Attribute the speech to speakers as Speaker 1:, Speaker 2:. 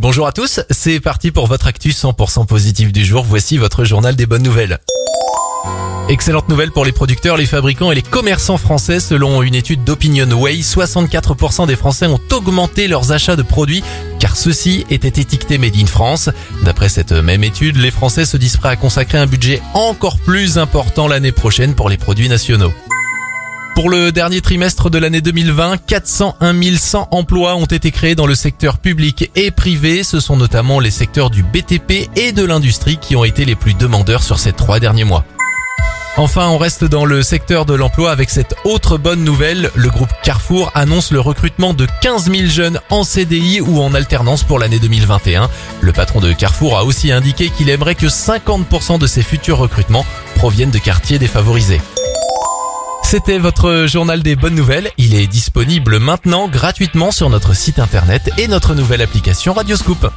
Speaker 1: Bonjour à tous, c'est parti pour votre actu 100% positif du jour. Voici votre journal des bonnes nouvelles. Excellente nouvelle pour les producteurs, les fabricants et les commerçants français. Selon une étude d'OpinionWay, 64% des Français ont augmenté leurs achats de produits car ceux-ci étaient étiquetés Made in France. D'après cette même étude, les Français se disent prêts à consacrer un budget encore plus important l'année prochaine pour les produits nationaux. Pour le dernier trimestre de l'année 2020, 401 100 emplois ont été créés dans le secteur public et privé. Ce sont notamment les secteurs du BTP et de l'industrie qui ont été les plus demandeurs sur ces trois derniers mois. Enfin, on reste dans le secteur de l'emploi avec cette autre bonne nouvelle. Le groupe Carrefour annonce le recrutement de 15 000 jeunes en CDI ou en alternance pour l'année 2021. Le patron de Carrefour a aussi indiqué qu'il aimerait que 50% de ses futurs recrutements proviennent de quartiers défavorisés. C'était votre journal des bonnes nouvelles. Il est disponible maintenant gratuitement sur notre site internet et notre nouvelle application Radioscoop.